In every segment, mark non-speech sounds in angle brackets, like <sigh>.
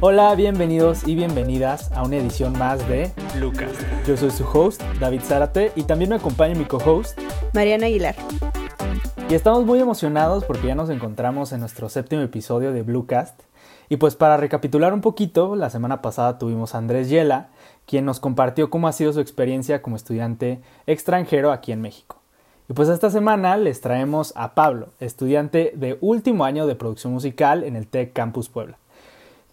Hola, bienvenidos y bienvenidas a una edición más de Lucas. Yo soy su host, David Zárate, y también me acompaña mi co-host, Mariana Aguilar. Y estamos muy emocionados porque ya nos encontramos en nuestro séptimo episodio de Bluecast. Y pues para recapitular un poquito, la semana pasada tuvimos a Andrés Yela, quien nos compartió cómo ha sido su experiencia como estudiante extranjero aquí en México. Y pues esta semana les traemos a Pablo, estudiante de último año de producción musical en el TEC Campus Puebla.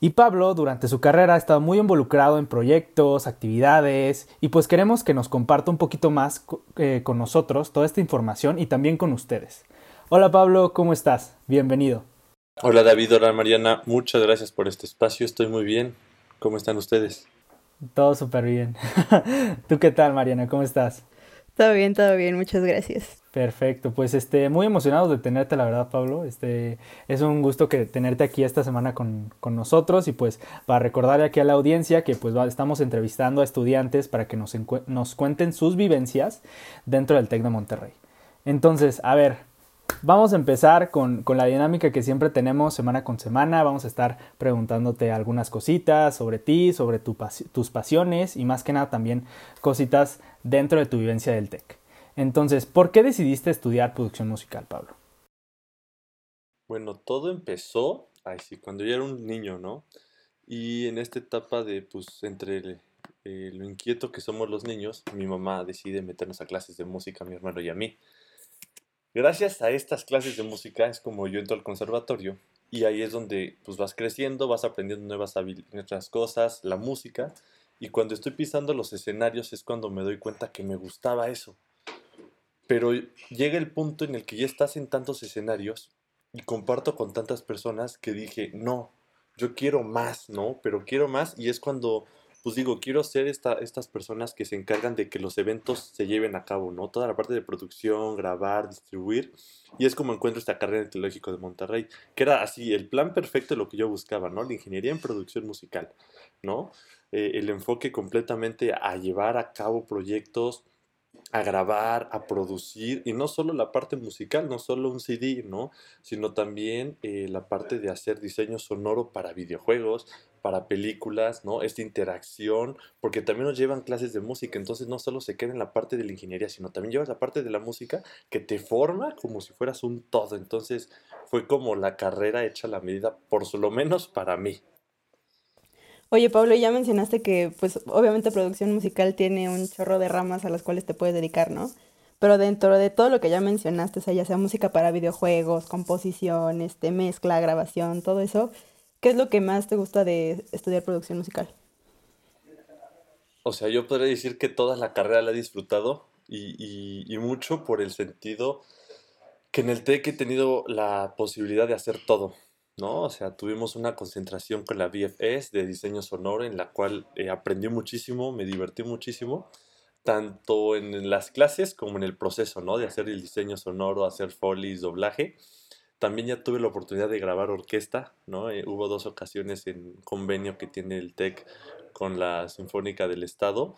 Y Pablo durante su carrera ha estado muy involucrado en proyectos, actividades, y pues queremos que nos comparta un poquito más eh, con nosotros toda esta información y también con ustedes. Hola Pablo, ¿cómo estás? Bienvenido. Hola David, hola Mariana, muchas gracias por este espacio, estoy muy bien. ¿Cómo están ustedes? Todo súper bien. <laughs> ¿Tú qué tal Mariana? ¿Cómo estás? Todo bien, todo bien, muchas gracias. Perfecto, pues este, muy emocionados de tenerte, la verdad, Pablo. Este, es un gusto que tenerte aquí esta semana con, con nosotros y pues para recordarle aquí a la audiencia que pues estamos entrevistando a estudiantes para que nos, nos cuenten sus vivencias dentro del TEC de Monterrey. Entonces, a ver, Vamos a empezar con, con, la dinámica que siempre tenemos semana con semana. Vamos a estar preguntándote algunas cositas sobre ti, sobre tu tus pasiones y más que nada también cositas dentro de tu vivencia del TEC. Entonces, ¿por qué decidiste estudiar producción musical, Pablo? Bueno, todo empezó, ay sí, cuando yo era un niño, ¿no? Y en esta etapa de, pues, entre eh, lo inquieto que somos los niños, mi mamá decide meternos a clases de música mi hermano y a mí. Gracias a estas clases de música es como yo entro al conservatorio y ahí es donde pues vas creciendo, vas aprendiendo nuevas, nuevas cosas, la música y cuando estoy pisando los escenarios es cuando me doy cuenta que me gustaba eso. Pero llega el punto en el que ya estás en tantos escenarios y comparto con tantas personas que dije, no, yo quiero más, ¿no? Pero quiero más y es cuando pues digo, quiero ser esta, estas personas que se encargan de que los eventos se lleven a cabo, ¿no? Toda la parte de producción, grabar, distribuir. Y es como encuentro esta carrera en el Tecnológico de Monterrey, que era así, el plan perfecto de lo que yo buscaba, ¿no? La ingeniería en producción musical, ¿no? Eh, el enfoque completamente a llevar a cabo proyectos, a grabar, a producir, y no solo la parte musical, no solo un CD, ¿no? Sino también eh, la parte de hacer diseño sonoro para videojuegos, para películas, ¿no? Esta interacción, porque también nos llevan clases de música, entonces no solo se queda en la parte de la ingeniería, sino también llevas la parte de la música que te forma como si fueras un todo, entonces fue como la carrera hecha a la medida, por lo menos para mí. Oye, Pablo, ya mencionaste que, pues, obviamente producción musical tiene un chorro de ramas a las cuales te puedes dedicar, ¿no? Pero dentro de todo lo que ya mencionaste, sea, ya sea música para videojuegos, composición, este, mezcla, grabación, todo eso, ¿Qué es lo que más te gusta de estudiar producción musical? O sea, yo podría decir que toda la carrera la he disfrutado y, mucho por el sentido que en el TEC he tenido la posibilidad de hacer todo, ¿no? O sea, tuvimos una concentración con la BFS de diseño sonoro en la cual eh, aprendí muchísimo, me divertí muchísimo, tanto en las clases como en el proceso, ¿no? De hacer el diseño sonoro, hacer folies, doblaje. También ya tuve la oportunidad de grabar orquesta, ¿no? Eh, hubo dos ocasiones en convenio que tiene el TEC con la Sinfónica del Estado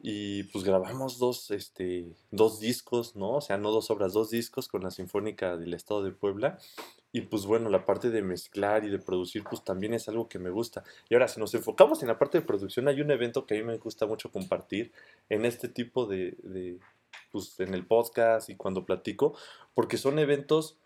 y pues grabamos dos, este, dos discos, ¿no? O sea, no dos obras, dos discos con la Sinfónica del Estado de Puebla. Y pues bueno, la parte de mezclar y de producir pues también es algo que me gusta. Y ahora, si nos enfocamos en la parte de producción, hay un evento que a mí me gusta mucho compartir en este tipo de, de pues en el podcast y cuando platico, porque son eventos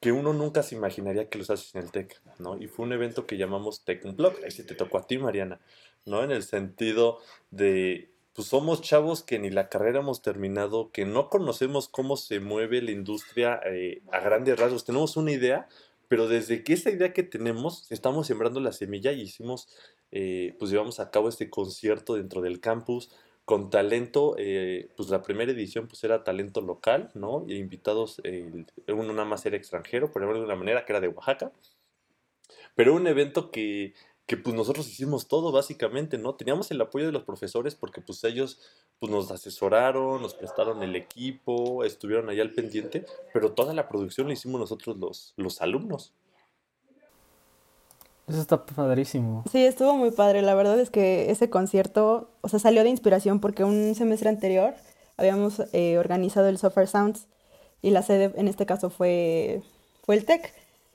que uno nunca se imaginaría que los haces en el TEC, ¿no? Y fue un evento que llamamos Tech Unplugged, ahí sí te tocó a ti, Mariana, ¿no? En el sentido de, pues somos chavos que ni la carrera hemos terminado, que no conocemos cómo se mueve la industria eh, a grandes rasgos, tenemos una idea, pero desde que esa idea que tenemos, estamos sembrando la semilla y hicimos, eh, pues llevamos a cabo este concierto dentro del campus, con talento, eh, pues la primera edición pues era talento local, ¿no? Y invitados, uno nada más era extranjero, por ejemplo, de una manera, que era de Oaxaca. Pero un evento que, que pues nosotros hicimos todo básicamente, ¿no? Teníamos el apoyo de los profesores porque pues ellos pues nos asesoraron, nos prestaron el equipo, estuvieron allá al pendiente, pero toda la producción la hicimos nosotros los, los alumnos. Eso está padrísimo. Sí, estuvo muy padre. La verdad es que ese concierto, o sea, salió de inspiración porque un semestre anterior habíamos eh, organizado el Software Sounds y la sede en este caso fue, fue el TEC.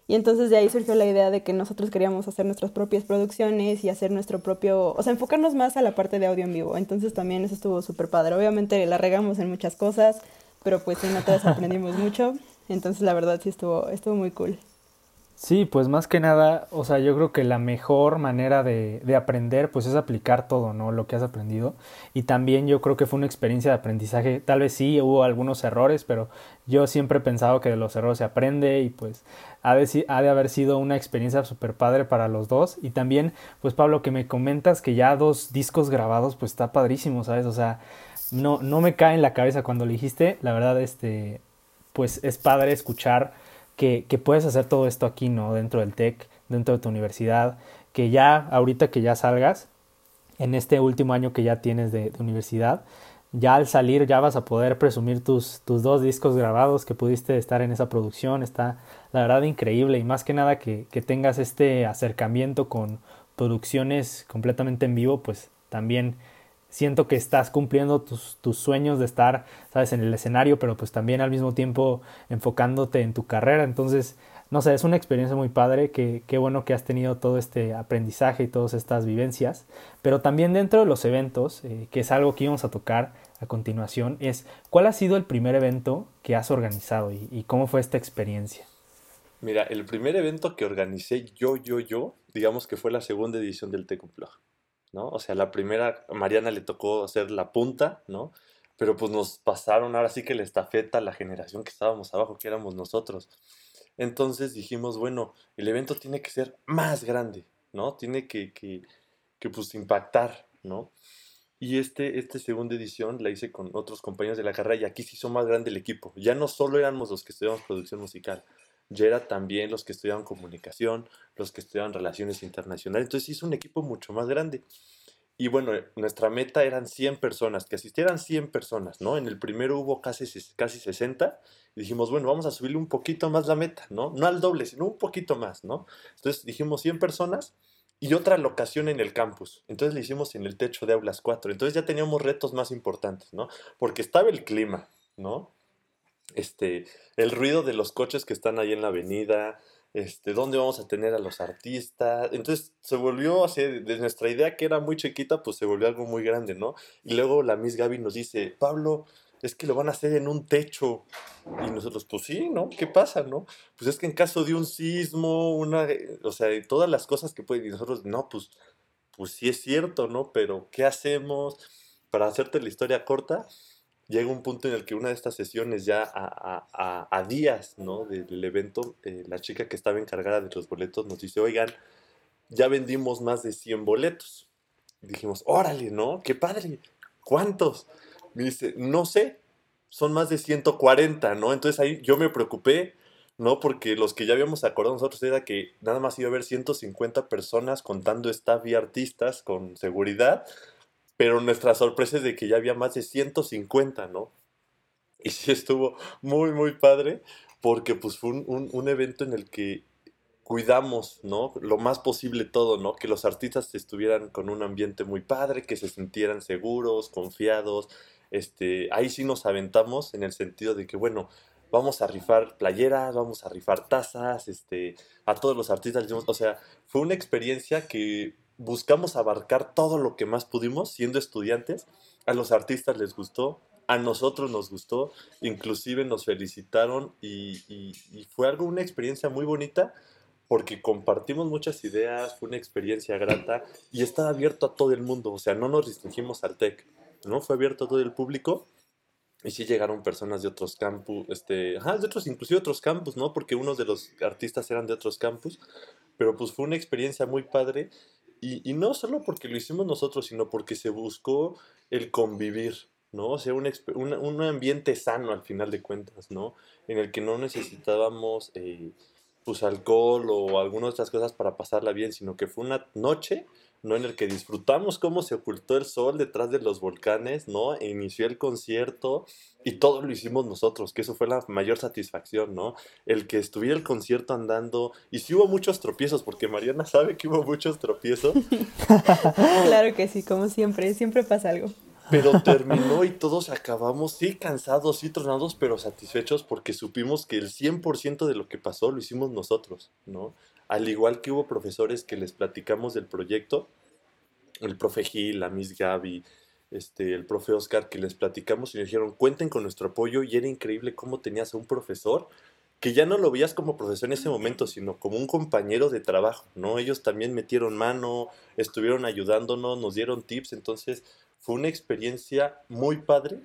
Y entonces de ahí surgió la idea de que nosotros queríamos hacer nuestras propias producciones y hacer nuestro propio, o sea, enfocarnos más a la parte de audio en vivo. Entonces también eso estuvo súper padre. Obviamente la regamos en muchas cosas, pero pues en otras <laughs> aprendimos mucho. Entonces la verdad sí estuvo, estuvo muy cool. Sí, pues más que nada, o sea, yo creo que la mejor manera de, de, aprender, pues es aplicar todo, ¿no? Lo que has aprendido. Y también yo creo que fue una experiencia de aprendizaje. Tal vez sí hubo algunos errores, pero yo siempre he pensado que de los errores se aprende y pues ha de, ha de haber sido una experiencia súper padre para los dos. Y también, pues Pablo, que me comentas que ya dos discos grabados, pues está padrísimo, ¿sabes? O sea, no, no me cae en la cabeza cuando lo dijiste. La verdad, este, pues es padre escuchar que, puedes hacer todo esto aquí, ¿no? Dentro del TEC, dentro de tu universidad, que ya, ahorita que ya salgas, en este último año que ya tienes de, de universidad, ya al salir ya vas a poder presumir tus, tus dos discos grabados que pudiste estar en esa producción, está la verdad increíble y más que nada que, que tengas este acercamiento con producciones completamente en vivo, pues también siento que estás cumpliendo tus, sueños de estar, sabes, en el escenario, pero pues también al mismo tiempo enfocándote en tu carrera. Entonces, no sé, es una experiencia muy padre, qué bueno que has tenido todo este aprendizaje y todas estas vivencias, pero también dentro de los eventos, eh, que es algo que íbamos a tocar a continuación, es cuál ha sido el primer evento que has organizado y, y cómo fue esta experiencia. Mira, el primer evento que organicé yo, yo, yo, digamos que fue la segunda edición del Tecumplog. ¿No? O sea, la primera, Mariana le tocó hacer la punta, ¿no? Pero pues nos pasaron ahora sí que la estafeta la generación que estábamos abajo, que éramos nosotros. Entonces dijimos, bueno, el evento tiene que ser más grande, ¿no? Tiene que, que, que pues impactar, ¿no? Y este, esta segunda edición la hice con otros compañeros de la carrera y aquí se hizo más grande el equipo. Ya no solo éramos los que estudiamos producción musical, era también los que estudiaban comunicación, los que estudiaban relaciones internacionales. Entonces hizo un equipo mucho más grande. Y bueno, nuestra meta eran 100 personas, que asistieran 100 personas, ¿no? En el primero hubo casi, casi 60 y dijimos, bueno, vamos a subirle un poquito más la meta, ¿no? No al doble, sino un poquito más, ¿no? Entonces dijimos 100 personas y otra locación en el campus. Entonces le hicimos en el techo de aulas 4. Entonces ya teníamos retos más importantes, ¿no? Porque estaba el clima, ¿no? Este, el ruido de los coches que están ahí en la avenida, este, dónde vamos a tener a los artistas. Entonces se volvió así, de nuestra idea que era muy chiquita, pues se volvió algo muy grande, ¿no? Y luego la Miss Gaby nos dice, Pablo, es que lo van a hacer en un techo. Y nosotros, pues sí, ¿no? ¿Qué pasa, no? Pues es que en caso de un sismo, una, o sea, todas las cosas que pueden, y nosotros, no, pues, pues sí es cierto, ¿no? Pero, ¿qué hacemos? Para hacerte la historia corta, llega un punto en el que una de estas sesiones ya a, a, a días ¿no? del evento, eh, la chica que estaba encargada de los boletos nos dice, oigan, ya vendimos más de 100 boletos. Y dijimos, órale, ¿no? Qué padre. ¿Cuántos? Me dice, no sé, son más de 140, ¿no? Entonces ahí yo me preocupé, ¿no? Porque los que ya habíamos acordado nosotros era que nada más iba a haber 150 personas contando staff y artistas con seguridad pero nuestra sorpresa es de que ya había más de 150, ¿no? Y sí estuvo muy, muy padre, porque pues fue un, un, un, evento en el que cuidamos, ¿no? Lo más posible todo, ¿no? Que los artistas estuvieran con un ambiente muy padre, que se sintieran seguros, confiados. Este, ahí sí nos aventamos en el sentido de que, bueno, vamos a rifar playeras, vamos a rifar tazas, este, a todos los artistas, o sea, fue una experiencia que buscamos abarcar todo lo que más pudimos siendo estudiantes. A los artistas les gustó, a nosotros nos gustó, inclusive nos felicitaron y, y, y, fue algo, una experiencia muy bonita porque compartimos muchas ideas, fue una experiencia grata y estaba abierto a todo el mundo, o sea, no nos restringimos al TEC, ¿no? Fue abierto a todo el público y sí llegaron personas de otros campus, este, ajá, de otros, inclusive otros campus, ¿no? Porque unos de los artistas eran de otros campus, pero pues fue una experiencia muy padre y, y, no solo porque lo hicimos nosotros, sino porque se buscó el convivir, ¿no? O sea, un, un, un ambiente sano al final de cuentas, ¿no? En el que no necesitábamos, eh, pues, alcohol o algunas otras cosas para pasarla bien, sino que fue una noche, ¿no? En el que disfrutamos cómo se ocultó el sol detrás de los volcanes, ¿no? E inició el concierto y todo lo hicimos nosotros, que eso fue la mayor satisfacción, ¿no? El que estuviera el concierto andando y sí hubo muchos tropiezos, porque Mariana <laughs> sabe que hubo muchos tropiezos. <laughs> claro que sí, como siempre, siempre pasa algo. Pero terminó y todos acabamos, sí, cansados, sí, tronados, pero satisfechos porque supimos que el 100% de lo que pasó lo hicimos nosotros, ¿no? Al igual que hubo profesores que les platicamos del proyecto, el profe Gil, la Miss Gaby, este, el profe Oscar, que les platicamos y nos dijeron, cuenten con nuestro apoyo y era increíble cómo tenías a un profesor que ya no lo veías como profesor en ese momento, sino como un compañero de trabajo, ¿no? Ellos también metieron mano, estuvieron ayudándonos, nos dieron tips, entonces fue una experiencia muy padre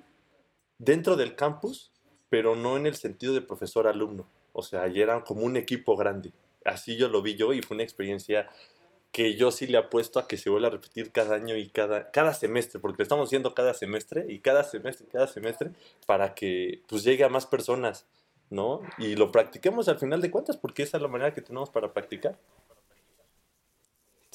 dentro del campus, pero no en el sentido de profesor-alumno, o sea, ya era como un equipo grande, así yo lo vi yo y fue una experiencia que yo sí le apuesto a que se vuelva a repetir cada año y cada, cada semestre, porque estamos haciendo cada semestre y cada semestre, cada semestre, para que pues llegue a más personas ¿no? Y lo practiquemos al final de cuentas, porque esa es la manera que tenemos para practicar.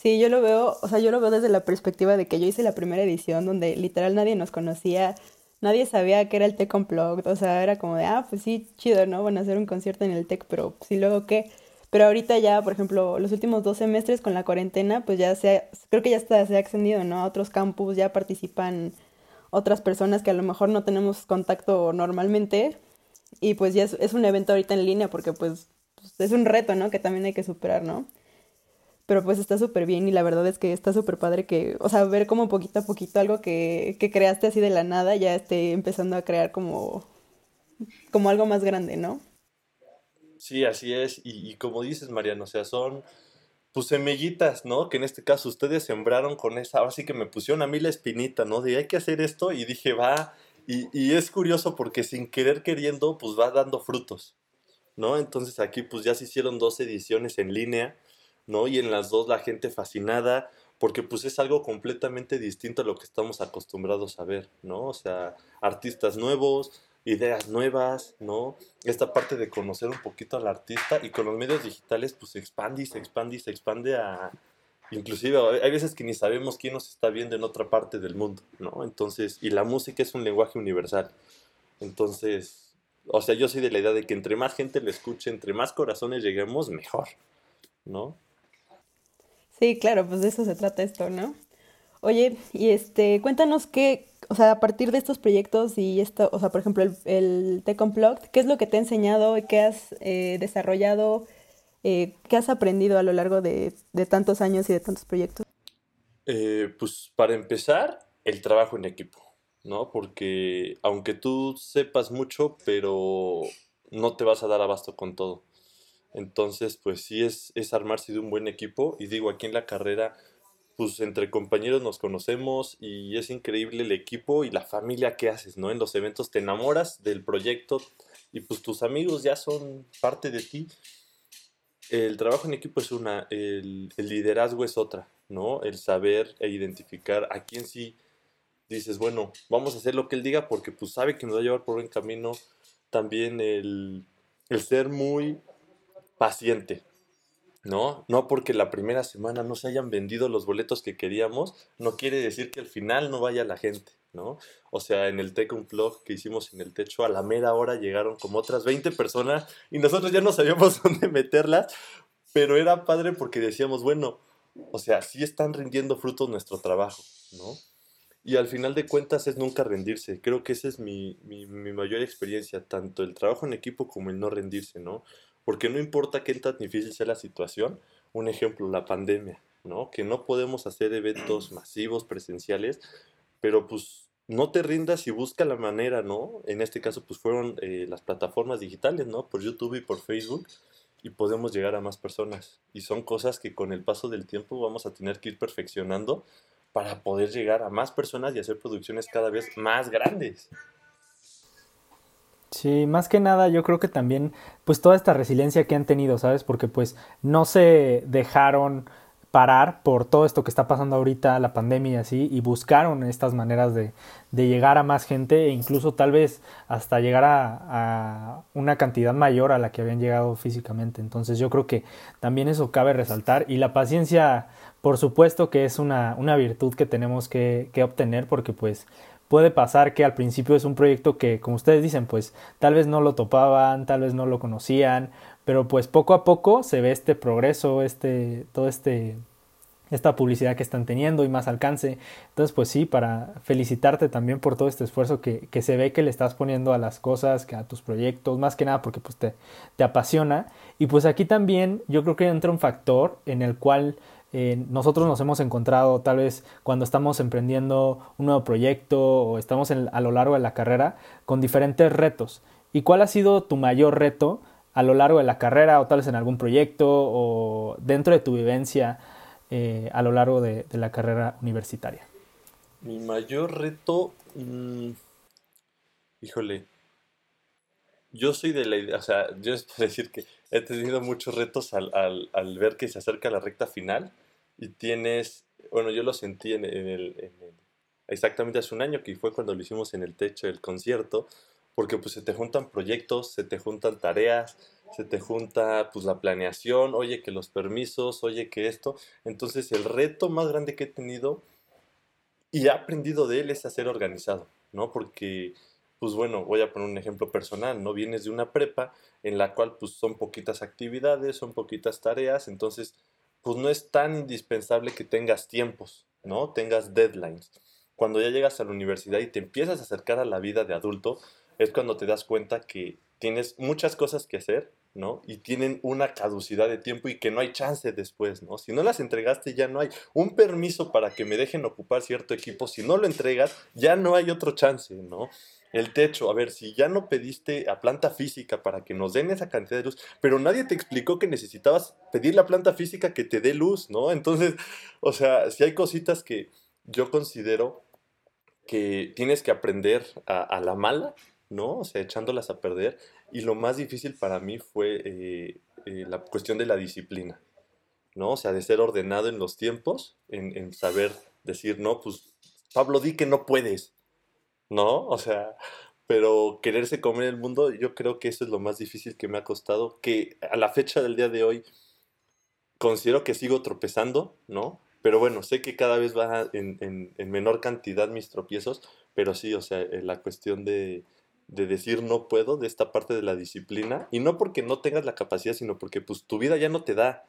Sí, yo lo veo, o sea, yo lo veo desde la perspectiva de que yo hice la primera edición donde literal nadie nos conocía, nadie sabía que era el Tech Unplugged, o sea, era como de, ah, pues sí, chido, ¿no? Van a hacer un concierto en el Tech, pero sí, luego qué. Pero ahorita ya, por ejemplo, los últimos dos semestres con la cuarentena, pues ya se, creo que ya está, se ha extendido, ¿no? A otros campus, ya participan otras personas que a lo mejor no tenemos contacto normalmente, y pues ya es, un evento ahorita en línea porque pues, pues, es un reto, ¿no? Que también hay que superar, ¿no? Pero pues está súper bien y la verdad es que está súper padre que, o sea, ver como poquito a poquito algo que, que creaste así de la nada ya esté empezando a crear como, como algo más grande, ¿no? Sí, así es. Y, y como dices, Mariano, o sea, son pues semillitas, ¿no? Que en este caso ustedes sembraron con esa, ahora sí que me pusieron a mí la espinita, ¿no? De hay que hacer esto y dije, va, y, es curioso porque sin querer queriendo, pues va dando frutos, ¿no? Entonces aquí pues ya se hicieron dos ediciones en línea, ¿no? Y en las dos la gente fascinada, porque pues es algo completamente distinto a lo que estamos acostumbrados a ver, ¿no? O sea, artistas nuevos, ideas nuevas, ¿no? Esta parte de conocer un poquito al artista y con los medios digitales pues se expande y se expande y se expande a, Inclusive hay veces que ni sabemos quién nos está viendo en otra parte del mundo, ¿no? Entonces, y la música es un lenguaje universal. Entonces, o sea, yo soy de la idea de que entre más gente le escuche, entre más corazones lleguemos, mejor, ¿no? Sí, claro, pues de eso se trata esto, ¿no? Oye, y este, cuéntanos qué, o sea, a partir de estos proyectos y esto, o sea, por ejemplo, el, el Tech ¿qué es lo que te ha enseñado y qué has eh, desarrollado? Eh, ¿Qué has aprendido a lo largo de, tantos años y de tantos proyectos? Eh, pues para empezar, el trabajo en equipo, ¿no? Porque aunque tú sepas mucho, pero no te vas a dar abasto con todo. Entonces, pues sí es, es armarse de un buen equipo. Y digo, aquí en la carrera, pues entre compañeros nos conocemos y es increíble el equipo y la familia que haces, ¿no? En los eventos te enamoras del proyecto y pues tus amigos ya son parte de ti el trabajo en equipo es una, el, liderazgo es otra, ¿no? El saber e identificar a quién sí dices, bueno, vamos a hacer lo que él diga porque pues sabe que nos va a llevar por buen camino. También el, el ser muy paciente, ¿no? No porque la primera semana no se hayan vendido los boletos que queríamos, no quiere decir que al final no vaya la gente. ¿no? O sea, en el Tech Unplug que hicimos en el techo, a la mera hora llegaron como otras 20 personas y nosotros ya no sabíamos <laughs> dónde meterlas, pero era padre porque decíamos, bueno, o sea, sí están rindiendo frutos nuestro trabajo, ¿no? Y al final de cuentas es nunca rendirse. Creo que esa es mi, mi, mi mayor experiencia, tanto el trabajo en equipo como el no rendirse, ¿no? Porque no importa qué tan difícil sea la situación, un ejemplo, la pandemia, ¿no? Que no podemos hacer eventos <clears throat> masivos, presenciales, pero pues no te rindas y busca la manera, ¿no? En este caso pues fueron eh, las plataformas digitales, ¿no? Por YouTube y por Facebook y podemos llegar a más personas. Y son cosas que con el paso del tiempo vamos a tener que ir perfeccionando para poder llegar a más personas y hacer producciones cada vez más grandes. Sí, más que nada yo creo que también pues toda esta resiliencia que han tenido, ¿sabes? Porque pues no se dejaron parar por todo esto que está pasando ahorita, la pandemia y así, y buscaron estas maneras de, de llegar a más gente e incluso tal vez hasta llegar a, a, una cantidad mayor a la que habían llegado físicamente. Entonces yo creo que también eso cabe resaltar y la paciencia, por supuesto que es una, una virtud que tenemos que, que obtener porque pues puede pasar que al principio es un proyecto que, como ustedes dicen, pues tal vez no lo topaban, tal vez no lo conocían, pero pues poco a poco se ve este progreso, este, todo este, esta publicidad que están teniendo y más alcance. Entonces, pues sí, para felicitarte también por todo este esfuerzo que, que, se ve que le estás poniendo a las cosas, que a tus proyectos, más que nada porque pues te, te apasiona. Y pues aquí también yo creo que entra un factor en el cual eh, nosotros nos hemos encontrado tal vez cuando estamos emprendiendo un nuevo proyecto o estamos a lo largo de la carrera con diferentes retos. ¿Y cuál ha sido tu mayor reto a lo largo de la carrera o tal vez en algún proyecto o dentro de tu vivencia eh, a lo largo de, la carrera universitaria? Mi mayor reto, mmm, híjole, yo soy de la idea, o sea, yo es decir que he tenido muchos retos al, al, al, ver que se acerca la recta final y tienes, bueno, yo lo sentí en, el, en, el, exactamente hace un año, que fue cuando lo hicimos en el techo del concierto, porque pues se te juntan proyectos, se te juntan tareas, se te junta pues la planeación, oye que los permisos, oye que esto, entonces el reto más grande que he tenido y he aprendido de él es a ser organizado, ¿no? Porque pues bueno, voy a poner un ejemplo personal, ¿no? Vienes de una prepa en la cual pues son poquitas actividades, son poquitas tareas, entonces pues no es tan indispensable que tengas tiempos, ¿no? Tengas deadlines. Cuando ya llegas a la universidad y te empiezas a acercar a la vida de adulto, es cuando te das cuenta que tienes muchas cosas que hacer, ¿no? Y tienen una caducidad de tiempo y que no hay chance después, ¿no? Si no las entregaste, ya no hay un permiso para que me dejen ocupar cierto equipo. Si no lo entregas, ya no hay otro chance, ¿no? el techo, a ver, si ya no pediste a planta física para que nos den esa cantidad de luz, pero nadie te explicó que necesitabas pedir la planta física que te dé luz, ¿no? Entonces, <laughs> o sea, si hay cositas que yo considero que tienes que aprender a, a la mala, ¿no? O sea, echándolas a perder. Y lo más difícil para mí fue eh, eh, la cuestión de la disciplina, ¿no? O sea, de ser ordenado en los tiempos, en, en saber decir, no, pues, Pablo, di que no puedes, ¿no? O sea, pero quererse comer el mundo, yo creo que eso es lo más difícil que me ha costado, que a la fecha del día de hoy considero que sigo tropezando, ¿no? Pero bueno, sé que cada vez va en, en, en menor cantidad mis tropiezos, pero sí, o sea, eh, la cuestión de, de decir no puedo, de esta parte de la disciplina, y no porque no tengas la capacidad, sino porque pues tu vida ya no te da,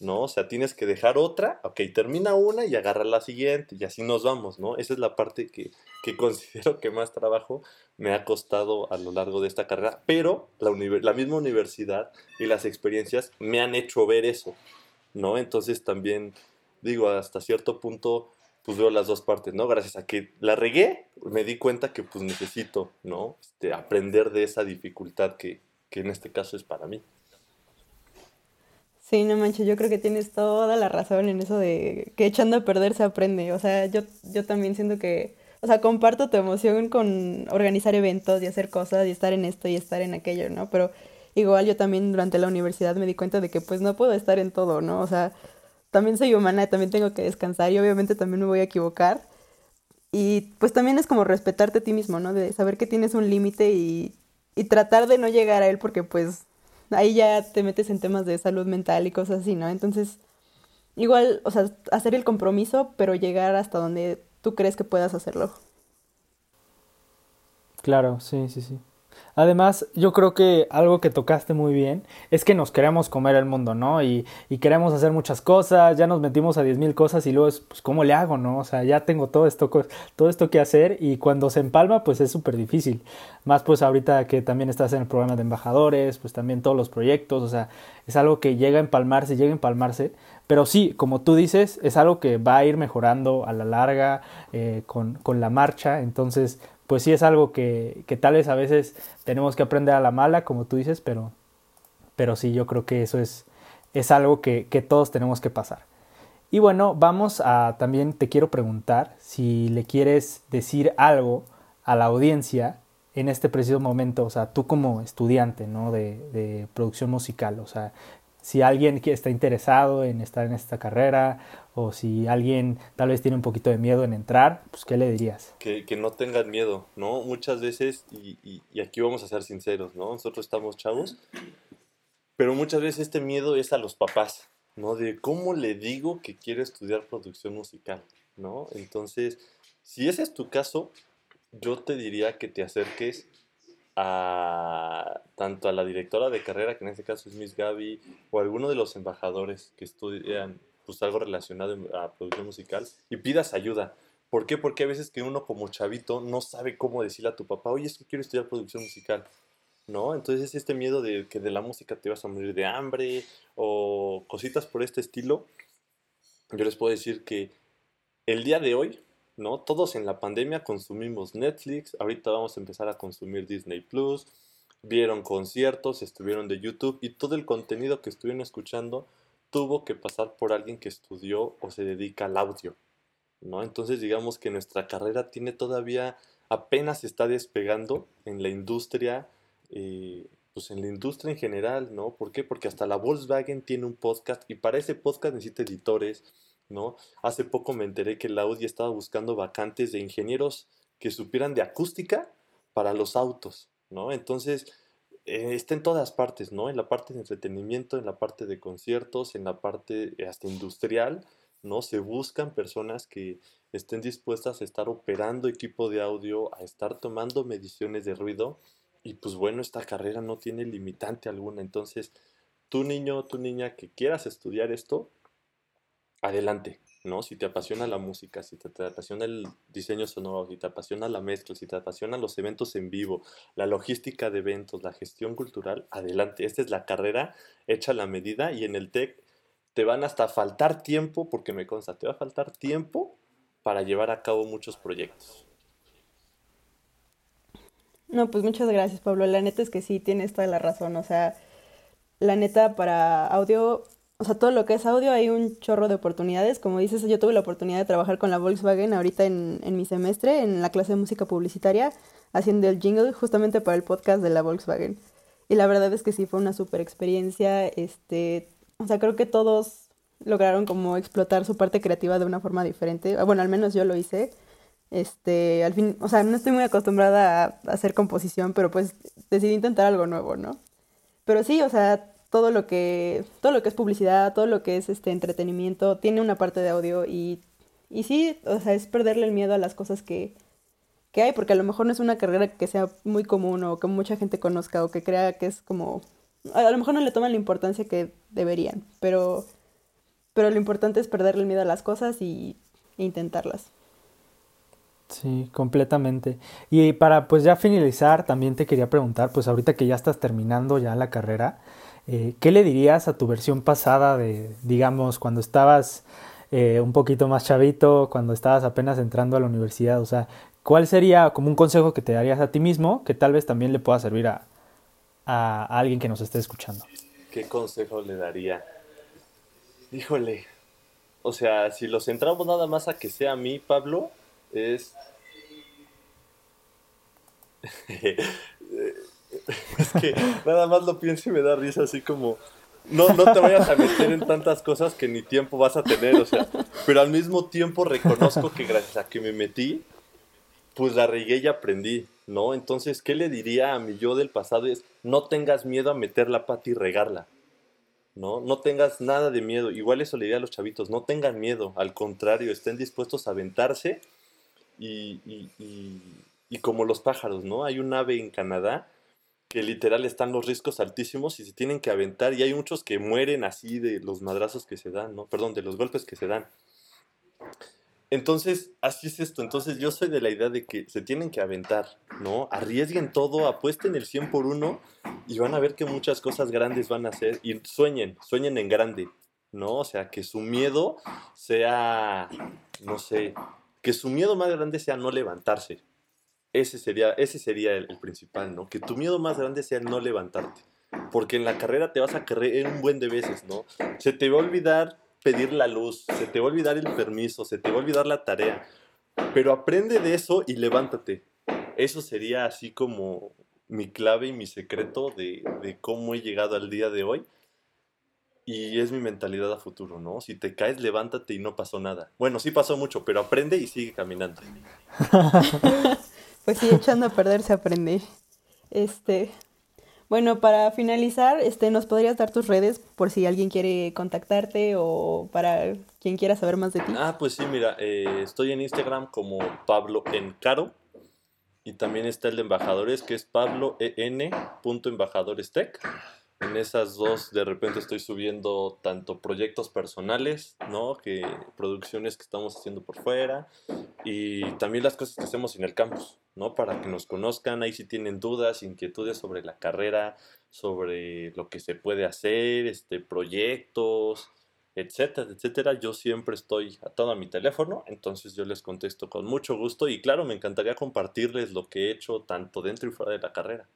¿no? O sea, tienes que dejar otra, ok, termina una y agarra la siguiente, y así nos vamos, ¿no? Esa es la parte que, que <laughs> considero que más trabajo me ha costado a lo largo de esta carrera, pero la, la, misma universidad y las experiencias me han hecho ver eso, ¿no? Entonces también, digo, hasta cierto punto, pues veo las dos partes, ¿no? Gracias a que la regué, me di cuenta que pues necesito, ¿no? Este, aprender de esa dificultad que, que en este caso es para mí. Sí, no manches, yo creo que tienes toda la razón en eso de que echando a perder se aprende. O sea, yo, yo también siento que, o sea, comparto tu emoción con organizar eventos y hacer cosas y estar en esto y estar en aquello, ¿no? Pero igual yo también durante la universidad me di cuenta de que pues no puedo estar en todo, ¿no? O sea, también soy humana, también tengo que descansar y obviamente también me voy a equivocar. Y pues también es como respetarte a ti mismo, ¿no? De saber que tienes un límite y, y tratar de no llegar a él porque pues ahí ya te metes en temas de salud mental y cosas así, ¿no? Entonces, igual, o sea, hacer el compromiso, pero llegar hasta donde tú crees que puedas hacerlo. Claro, sí, sí, sí. Además, yo creo que algo que tocaste muy bien es que nos queremos comer el mundo, ¿no? Y, y queremos hacer muchas cosas, ya nos metimos a diez mil cosas y luego es, pues, ¿cómo le hago, no? O sea, ya tengo todo esto, todo esto que hacer y cuando se empalma, pues es súper difícil. Más pues ahorita que también estás en el programa de embajadores, pues también todos los proyectos, o sea, es algo que llega a empalmarse, llega a empalmarse, pero sí, como tú dices, es algo que va a ir mejorando a la larga eh, con, con la marcha, entonces pues sí es algo que, que, tal vez a veces tenemos que aprender a la mala, como tú dices, pero, pero sí, yo creo que eso es, es algo que, que, todos tenemos que pasar. Y bueno, vamos a también te quiero preguntar si le quieres decir algo a la audiencia en este preciso momento, o sea, tú como estudiante, ¿no? De, de producción musical, o sea, si alguien está interesado en estar en esta carrera o si alguien tal vez tiene un poquito de miedo en entrar, pues ¿qué le dirías? Que, no tengan miedo, ¿no? Muchas veces, y, aquí vamos a ser sinceros, ¿no? Nosotros estamos chavos, pero muchas veces este miedo es a los papás, ¿no? De cómo le digo que quiere estudiar producción musical, ¿no? Entonces, si ese es tu caso, yo te diría que te acerques a tanto a la directora de carrera, que en este caso es Miss Gaby, o a alguno de los embajadores que estudian pues algo relacionado a producción musical y pidas ayuda. ¿Por qué? Porque a veces que uno como chavito no sabe cómo decirle a tu papá, oye, es que quiero estudiar producción musical. ¿No? Entonces es este miedo de que de la música te vas a morir de hambre o cositas por este estilo. Yo les puedo decir que el día de hoy, ¿no? Todos en la pandemia consumimos Netflix, ahorita vamos a empezar a consumir Disney Plus, vieron conciertos, estuvieron de YouTube y todo el contenido que estuvieron escuchando tuvo que pasar por alguien que estudió o se dedica al audio, ¿no? Entonces digamos que nuestra carrera tiene todavía, apenas está despegando en la industria, eh, pues en la industria en general, ¿no? ¿Por qué? Porque hasta la Volkswagen tiene un podcast y para ese podcast necesita editores, ¿no? Hace poco me enteré que el Audi estaba buscando vacantes de ingenieros que supieran de acústica para los autos, ¿no? Entonces, eh, está en todas partes, ¿no? En la parte de entretenimiento, en la parte de conciertos, en la parte eh, hasta industrial, ¿no? Se buscan personas que estén dispuestas a estar operando equipo de audio, a estar tomando mediciones de ruido. Y pues bueno, esta carrera no tiene limitante alguna. Entonces, tu niño, tu niña que quieras estudiar esto, adelante, ¿no? Si te apasiona la música, si te, apasiona el diseño sonoro, si te apasiona la mezcla, si te apasionan los eventos en vivo, la logística de eventos, la gestión cultural, adelante. Esta es la carrera hecha a la medida y en el TEC te van hasta faltar tiempo, porque me consta, te va a faltar tiempo para llevar a cabo muchos proyectos. No, pues muchas gracias, Pablo. La neta es que sí, tienes toda la razón. O sea, la neta para audio o sea, todo lo que es audio hay un chorro de oportunidades. Como dices, yo tuve la oportunidad de trabajar con la Volkswagen ahorita en, en mi semestre, en la clase de música publicitaria, haciendo el jingle justamente para el podcast de la Volkswagen. Y la verdad es que sí fue una super experiencia. Este, o sea, creo que todos lograron como explotar su parte creativa de una forma diferente. Ah, bueno, al menos yo lo hice. Este, al fin, o sea, no estoy muy acostumbrada a hacer composición, pero pues decidí intentar algo nuevo, ¿no? Pero sí, o sea, todo lo que todo lo que es publicidad, todo lo que es este entretenimiento tiene una parte de audio y y sí, o sea, es perderle el miedo a las cosas que que hay, porque a lo mejor no es una carrera que sea muy común o que mucha gente conozca o que crea que es como a lo mejor no le toman la importancia que deberían, pero pero lo importante es perderle el miedo a las cosas y e intentarlas. Sí, completamente. Y para pues ya finalizar, también te quería preguntar, pues ahorita que ya estás terminando ya la carrera, eh, ¿qué le dirías a tu versión pasada de, digamos, cuando estabas eh, un poquito más chavito, cuando estabas apenas entrando a la universidad? O sea, ¿cuál sería como un consejo que te darías a ti mismo que tal vez también le pueda servir a, a alguien que nos esté escuchando? ¿Qué consejo le daría? Híjole, o sea, si lo centramos nada más a que sea a mí, Pablo, es <laughs> <laughs> es que nada más lo pienso y me da risa así como, no, no te vayas a meter en tantas cosas que ni tiempo vas a tener, o sea, pero al mismo tiempo reconozco que gracias a que me metí, pues la regué y aprendí, ¿no? Entonces, ¿qué le diría a mi yo del pasado? Es, no tengas miedo a meter la pata y regarla, ¿no? No tengas nada de miedo. Igual eso le diría a los chavitos, no tengan miedo, al contrario, estén dispuestos a aventarse y, y, y, y como los pájaros, ¿no? Hay un ave en Canadá que literal están los riscos altísimos y se tienen que aventar y hay muchos que mueren así de los madrazos que se dan, ¿no? Perdón, de los golpes que se dan. Entonces, así es esto. Entonces, yo soy de la idea de que se tienen que aventar, ¿no? Arriesguen todo, apuesten el 100 por uno y van a ver que muchas cosas grandes van a hacer. Y sueñen, sueñen en grande, ¿no? O sea, que su miedo sea, no sé, que su miedo más grande sea no levantarse, ese sería, ese sería el, principal, ¿no? Que tu miedo más grande sea no levantarte. Porque en la carrera te vas a creer un buen de veces, ¿no? Se te va a olvidar pedir la luz, se te va a olvidar el permiso, se te va a olvidar la tarea. Pero aprende de eso y levántate. Eso sería así como mi clave y mi secreto de, de cómo he llegado al día de hoy. Y es mi mentalidad a futuro, ¿no? Si te caes, levántate y no pasó nada. Bueno, sí pasó mucho, pero aprende y sigue caminando. <laughs> Pues sí, echando a perder se aprende. Este, bueno, para finalizar, este, ¿nos podrías dar tus redes por si alguien quiere contactarte o para quien quiera saber más de ti? Ah, pues sí, mira, eh, estoy en Instagram como Pablo Encaro y también está el de embajadores que es Pablo en embajadorestech. En esas dos de repente estoy subiendo tanto proyectos personales, ¿no? Que producciones que estamos haciendo por fuera y también las cosas que hacemos en el campus, ¿no? Para que nos conozcan, ahí si tienen dudas, inquietudes sobre la carrera, sobre lo que se puede hacer, este, proyectos, etcétera, etcétera. Yo siempre estoy atado a mi teléfono, entonces yo les contesto con mucho gusto y claro, me encantaría compartirles lo que he hecho tanto dentro y fuera de la carrera.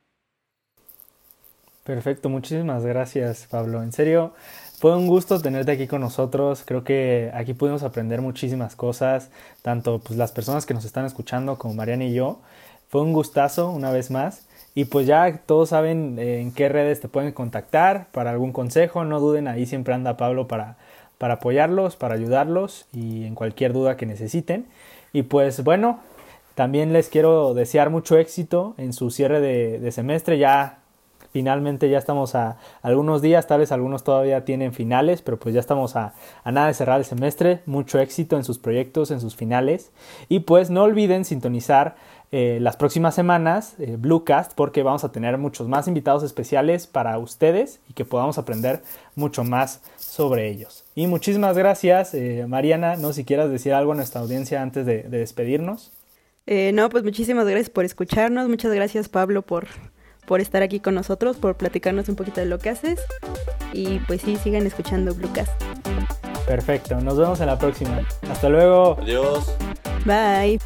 Perfecto, muchísimas gracias Pablo. En serio, fue un gusto tenerte aquí con nosotros. Creo que aquí pudimos aprender muchísimas cosas, tanto pues las personas que nos están escuchando como Mariana y yo. Fue un gustazo una vez más. Y pues ya todos saben eh, en qué redes te pueden contactar para algún consejo. No duden, ahí siempre anda Pablo para, para apoyarlos, para ayudarlos y en cualquier duda que necesiten. Y pues bueno, también les quiero desear mucho éxito en su cierre de, de semestre. Ya finalmente ya estamos a algunos días, tal vez algunos todavía tienen finales, pero pues ya estamos a, nada de cerrar el semestre. Mucho éxito en sus proyectos, en sus finales. Y pues no olviden sintonizar eh, las próximas semanas eh, Bluecast porque vamos a tener muchos más invitados especiales para ustedes y que podamos aprender mucho más sobre ellos. Y muchísimas gracias, eh, Mariana. No si quieras decir algo a nuestra audiencia antes de, de despedirnos. no, pues muchísimas gracias por escucharnos. Muchas gracias, Pablo, por por estar aquí con nosotros, por platicarnos un poquito de lo que haces. Y pues sí, sigan escuchando Bluecast. Perfecto, nos vemos en la próxima. Hasta luego. Adiós. Bye.